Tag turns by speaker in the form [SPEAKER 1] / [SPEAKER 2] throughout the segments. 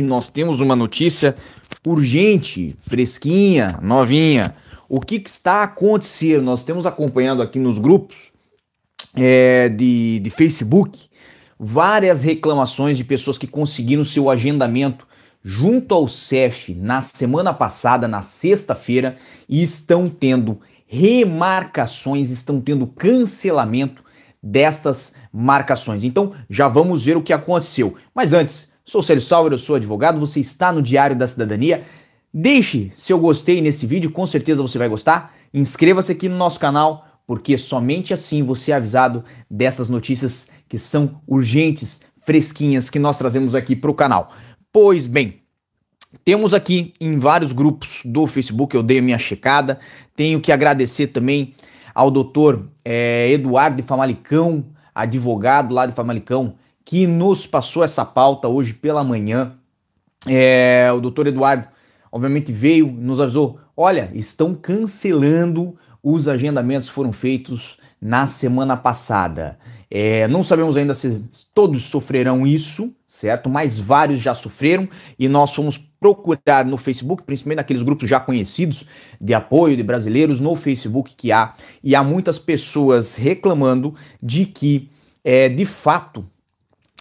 [SPEAKER 1] nós temos uma notícia urgente, fresquinha, novinha. O que, que está acontecendo? Nós temos acompanhado aqui nos grupos é, de, de Facebook várias reclamações de pessoas que conseguiram seu agendamento junto ao CEF na semana passada, na sexta-feira, e estão tendo remarcações, estão tendo cancelamento destas marcações. Então, já vamos ver o que aconteceu. Mas antes, Sou Célio Sauer, eu sou advogado, você está no Diário da Cidadania. Deixe seu gostei nesse vídeo, com certeza você vai gostar. Inscreva-se aqui no nosso canal, porque somente assim você é avisado dessas notícias que são urgentes, fresquinhas, que nós trazemos aqui para o canal. Pois bem, temos aqui em vários grupos do Facebook, eu dei a minha checada. Tenho que agradecer também ao doutor é, Eduardo de Famalicão, advogado lá de Famalicão, que nos passou essa pauta hoje pela manhã. É, o doutor Eduardo, obviamente, veio, nos avisou: olha, estão cancelando os agendamentos que foram feitos na semana passada. É, não sabemos ainda se todos sofrerão isso, certo? Mas vários já sofreram e nós fomos procurar no Facebook, principalmente naqueles grupos já conhecidos de apoio de brasileiros no Facebook que há, e há muitas pessoas reclamando de que, é, de fato,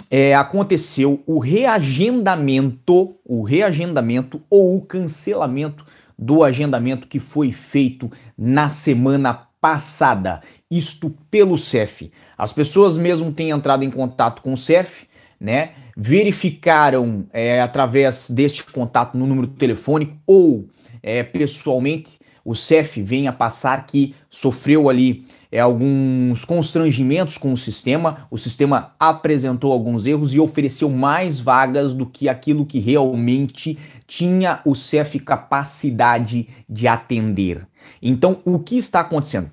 [SPEAKER 1] é, aconteceu o reagendamento, o reagendamento ou o cancelamento do agendamento que foi feito na semana passada, isto pelo CEF. As pessoas mesmo têm entrado em contato com o CEF, né? Verificaram é, através deste contato no número telefônico ou é, pessoalmente, o CEF vem a passar que sofreu ali é, alguns constrangimentos com o sistema, o sistema apresentou alguns erros e ofereceu mais vagas do que aquilo que realmente tinha o CEF capacidade de atender. Então, o que está acontecendo?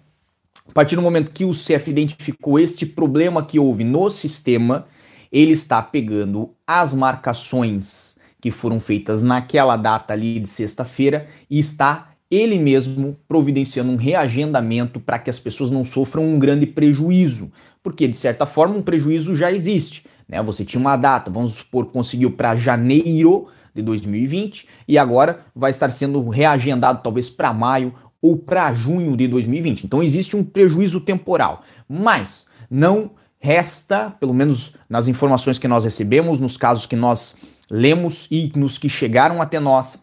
[SPEAKER 1] A partir do momento que o CEF identificou este problema que houve no sistema, ele está pegando as marcações que foram feitas naquela data ali de sexta-feira e está ele mesmo providenciando um reagendamento para que as pessoas não sofram um grande prejuízo, porque de certa forma um prejuízo já existe. Né? Você tinha uma data, vamos supor, conseguiu para janeiro de 2020 e agora vai estar sendo reagendado talvez para maio ou para junho de 2020. Então existe um prejuízo temporal, mas não resta, pelo menos nas informações que nós recebemos, nos casos que nós lemos e nos que chegaram até nós,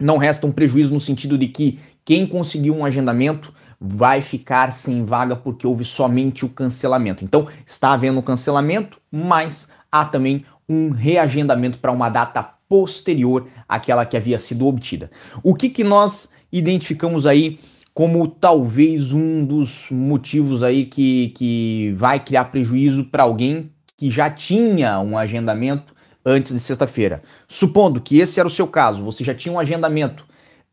[SPEAKER 1] não resta um prejuízo no sentido de que quem conseguiu um agendamento vai ficar sem vaga porque houve somente o cancelamento. Então, está havendo um cancelamento, mas há também um reagendamento para uma data posterior àquela que havia sido obtida. O que, que nós identificamos aí como talvez um dos motivos aí que, que vai criar prejuízo para alguém que já tinha um agendamento antes de sexta-feira. Supondo que esse era o seu caso, você já tinha um agendamento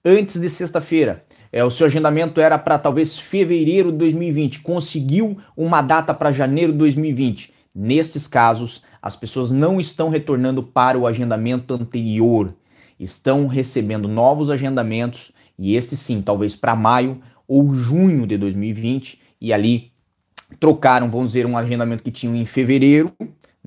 [SPEAKER 1] antes de sexta-feira, é, o seu agendamento era para talvez fevereiro de 2020, conseguiu uma data para janeiro de 2020. Nestes casos, as pessoas não estão retornando para o agendamento anterior, estão recebendo novos agendamentos e esse sim, talvez para maio ou junho de 2020 e ali trocaram, vamos dizer, um agendamento que tinham em fevereiro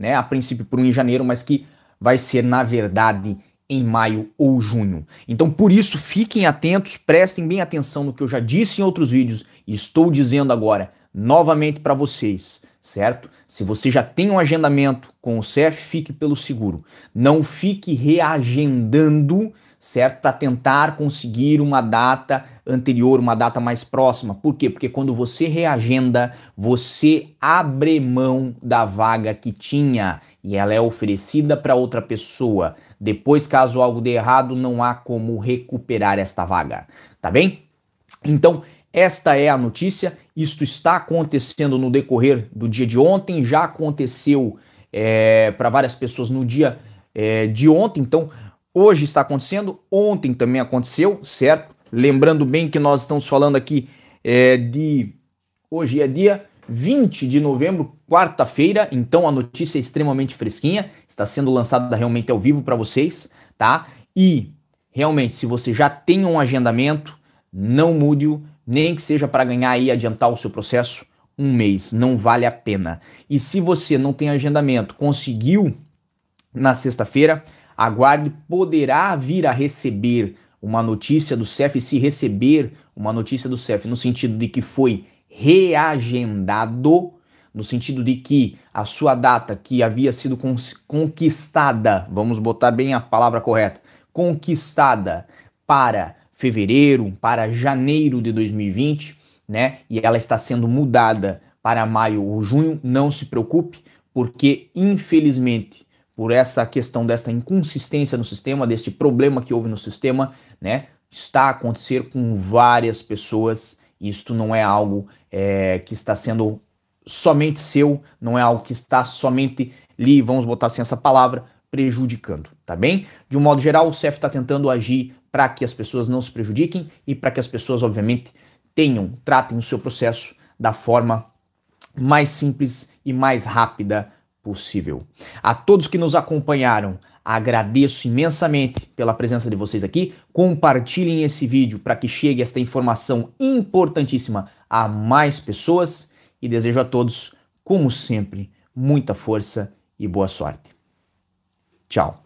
[SPEAKER 1] né? A princípio por um em janeiro, mas que vai ser na verdade em maio ou junho. Então, por isso, fiquem atentos, prestem bem atenção no que eu já disse em outros vídeos e estou dizendo agora novamente para vocês, certo? Se você já tem um agendamento com o CEF, fique pelo seguro. Não fique reagendando certo? Para tentar conseguir uma data anterior, uma data mais próxima. Por quê? Porque quando você reagenda, você abre mão da vaga que tinha e ela é oferecida para outra pessoa. Depois, caso algo dê errado, não há como recuperar esta vaga, tá bem? Então, esta é a notícia. Isto está acontecendo no decorrer do dia de ontem, já aconteceu é, para várias pessoas no dia é, de ontem. Então, Hoje está acontecendo, ontem também aconteceu, certo? Lembrando bem que nós estamos falando aqui é, de. Hoje é dia 20 de novembro, quarta-feira, então a notícia é extremamente fresquinha, está sendo lançada realmente ao vivo para vocês, tá? E realmente, se você já tem um agendamento, não mude-o, nem que seja para ganhar e adiantar o seu processo um mês, não vale a pena. E se você não tem agendamento, conseguiu na sexta-feira, Aguarde, poderá vir a receber uma notícia do CEF, se receber uma notícia do CEF no sentido de que foi reagendado, no sentido de que a sua data que havia sido conquistada, vamos botar bem a palavra correta, conquistada para fevereiro, para janeiro de 2020, né? E ela está sendo mudada para maio ou junho, não se preocupe, porque infelizmente, por essa questão desta inconsistência no sistema, deste problema que houve no sistema, né? Está a acontecer com várias pessoas. Isto não é algo é, que está sendo somente seu, não é algo que está somente lhe, vamos botar assim essa palavra, prejudicando, tá bem? De um modo geral, o CEF está tentando agir para que as pessoas não se prejudiquem e para que as pessoas, obviamente, tenham, tratem o seu processo da forma mais simples e mais rápida possível. A todos que nos acompanharam, agradeço imensamente pela presença de vocês aqui. Compartilhem esse vídeo para que chegue esta informação importantíssima a mais pessoas e desejo a todos, como sempre, muita força e boa sorte. Tchau.